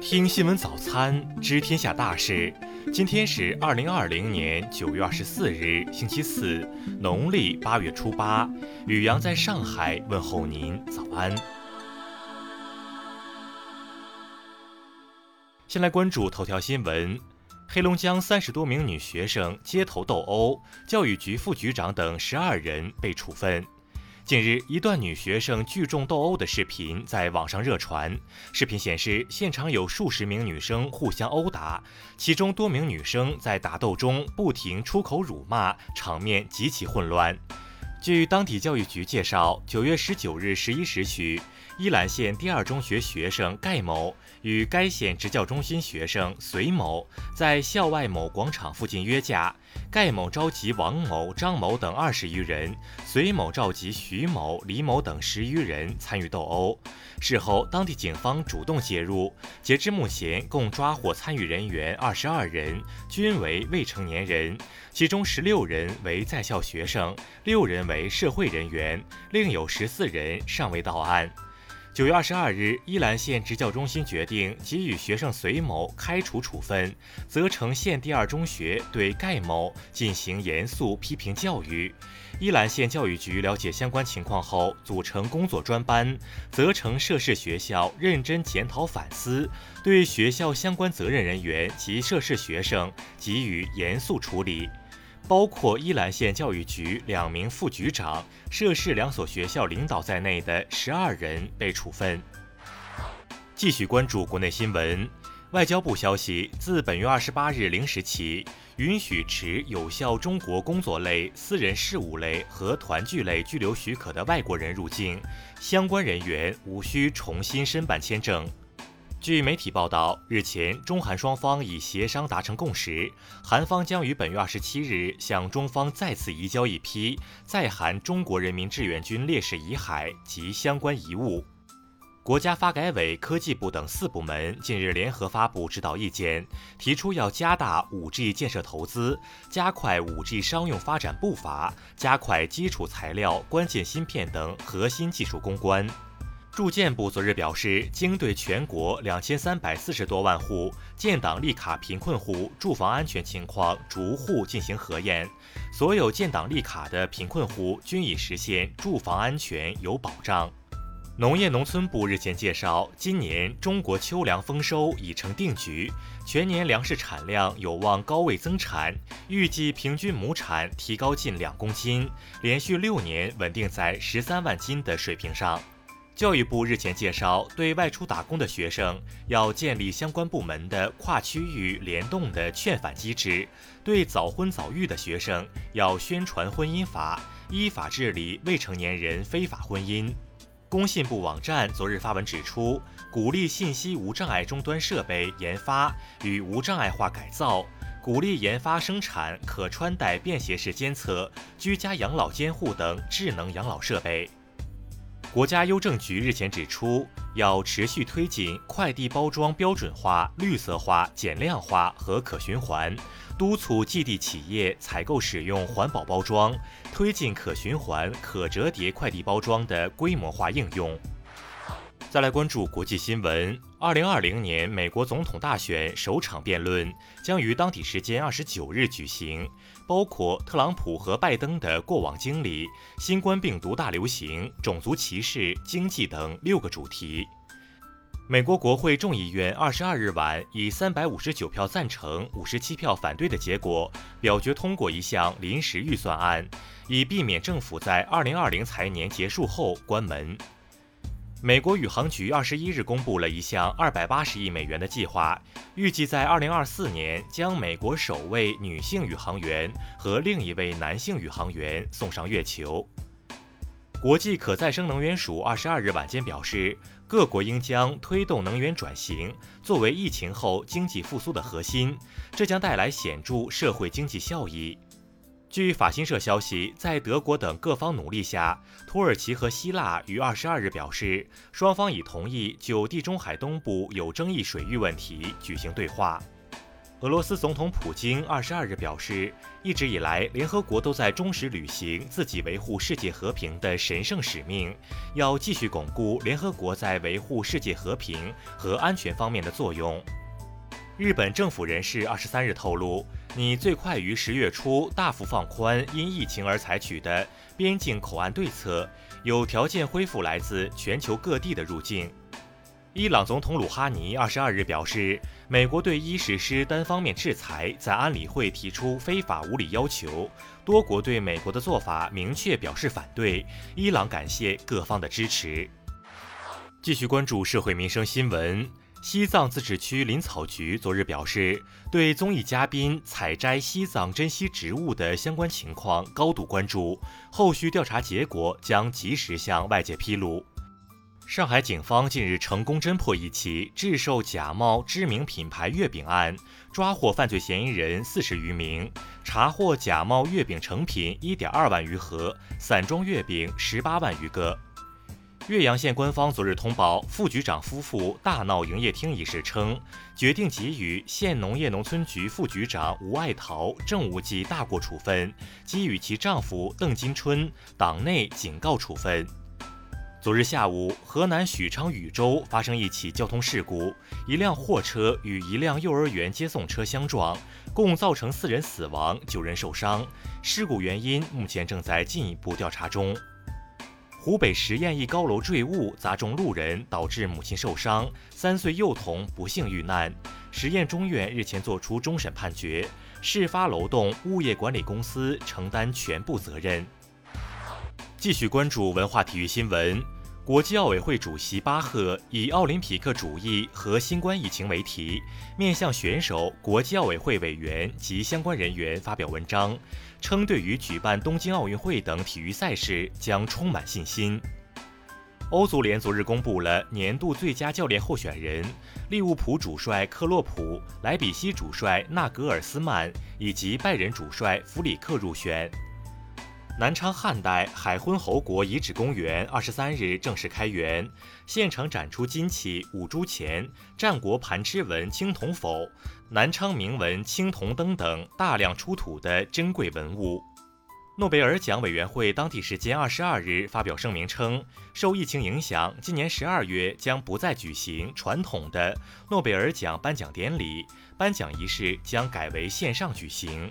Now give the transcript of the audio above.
听新闻早餐知天下大事。今天是二零二零年九月二十四日，星期四，农历八月初八。雨阳在上海问候您早安。先来关注头条新闻：黑龙江三十多名女学生街头斗殴，教育局副局长等十二人被处分。近日，一段女学生聚众斗殴的视频在网上热传。视频显示，现场有数十名女生互相殴打，其中多名女生在打斗中不停出口辱骂，场面极其混乱。据当地教育局介绍，九月十九日十一时许。依兰县第二中学学生盖某与该县职教中心学生隋某在校外某广场附近约架，盖某召集王某、张某等二十余人，隋某召集徐某、李某等十余人参与斗殴。事后，当地警方主动介入，截至目前共抓获参与人员二十二人，均为未成年人，其中十六人为在校学生，六人为社会人员，另有十四人尚未到案。九月二十二日，依兰县职教中心决定给予学生隋某开除处分，责成县第二中学对盖某进行严肃批评教育。依兰县教育局了解相关情况后，组成工作专班，责成涉事学校认真检讨反思，对学校相关责任人员及涉事学生给予严肃处理。包括依兰县教育局两名副局长、涉事两所学校领导在内的十二人被处分。继续关注国内新闻，外交部消息，自本月二十八日零时起，允许持有效中国工作类、私人事务类和团聚类居留许可的外国人入境，相关人员无需重新申办签证。据媒体报道，日前中韩双方已协商达成共识，韩方将于本月二十七日向中方再次移交一批在韩中国人民志愿军烈士遗骸及相关遗物。国家发改委、科技部等四部门近日联合发布指导意见，提出要加大 5G 建设投资，加快 5G 商用发展步伐，加快基础材料、关键芯片等核心技术攻关。住建部昨日表示，经对全国两千三百四十多万户建档立卡贫困户住房安全情况逐户进行核验，所有建档立卡的贫困户均已实现住房安全有保障。农业农村部日前介绍，今年中国秋粮丰收已成定局，全年粮食产量有望高位增产，预计平均亩产提高近两公斤，连续六年稳定在十三万斤的水平上。教育部日前介绍，对外出打工的学生要建立相关部门的跨区域联动的劝返机制；对早婚早育的学生要宣传婚姻法，依法治理未成年人非法婚姻。工信部网站昨日发文指出，鼓励信息无障碍终端设备研发与无障碍化改造，鼓励研发生产可穿戴便携式监测、居家养老监护等智能养老设备。国家邮政局日前指出，要持续推进快递包装标准化、绿色化、减量化和可循环，督促寄递企业采购使用环保包装，推进可循环、可折叠快递包装的规模化应用。再来关注国际新闻。二零二零年美国总统大选首场辩论将于当地时间二十九日举行，包括特朗普和拜登的过往经历、新冠病毒大流行、种族歧视、经济等六个主题。美国国会众议院二十二日晚以三百五十九票赞成、五十七票反对的结果表决通过一项临时预算案，以避免政府在二零二零财年结束后关门。美国宇航局二十一日公布了一项二百八十亿美元的计划，预计在二零二四年将美国首位女性宇航员和另一位男性宇航员送上月球。国际可再生能源署二十二日晚间表示，各国应将推动能源转型作为疫情后经济复苏的核心，这将带来显著社会经济效益。据法新社消息，在德国等各方努力下，土耳其和希腊于二十二日表示，双方已同意就地中海东部有争议水域问题举行对话。俄罗斯总统普京二十二日表示，一直以来，联合国都在忠实履行自己维护世界和平的神圣使命，要继续巩固联合国在维护世界和平和安全方面的作用。日本政府人士二十三日透露，拟最快于十月初大幅放宽因疫情而采取的边境口岸对策，有条件恢复来自全球各地的入境。伊朗总统鲁哈尼二十二日表示，美国对伊实施单方面制裁，在安理会提出非法无理要求，多国对美国的做法明确表示反对。伊朗感谢各方的支持。继续关注社会民生新闻。西藏自治区林草局昨日表示，对综艺嘉宾采摘西藏珍稀植物的相关情况高度关注，后续调查结果将及时向外界披露。上海警方近日成功侦破一起制售假冒知名品牌月饼案，抓获犯罪嫌疑人四十余名，查获假冒月饼成品一点二万余盒，散装月饼十八万余个。岳阳县官方昨日通报，副局长夫妇大闹营业厅一事称，决定给予县农业农村局副局长吴爱桃政务记大过处分，给予其丈夫邓金春党内警告处分。昨日下午，河南许昌禹州发生一起交通事故，一辆货车与一辆幼儿园接送车相撞，共造成四人死亡、九人受伤。事故原因目前正在进一步调查中。湖北十堰一高楼坠物砸中路人，导致母亲受伤，三岁幼童不幸遇难。十堰中院日前作出终审判决，事发楼栋物业管理公司承担全部责任。继续关注文化体育新闻。国际奥委会主席巴赫以“奥林匹克主义和新冠疫情”为题，面向选手、国际奥委会委员及相关人员发表文章，称对于举办东京奥运会等体育赛事将充满信心。欧足联昨日公布了年度最佳教练候选人，利物浦主帅克洛普、莱比锡主帅纳格尔斯曼以及拜仁主帅弗里克入选。南昌汉代海昏侯国遗址公园二十三日正式开园，现场展出金器五铢钱、战国盘螭纹青铜否、南昌铭文青铜灯等大量出土的珍贵文物。诺贝尔奖委员会当地时间二十二日发表声明称，受疫情影响，今年十二月将不再举行传统的诺贝尔奖颁奖典礼，颁奖仪式将改为线上举行。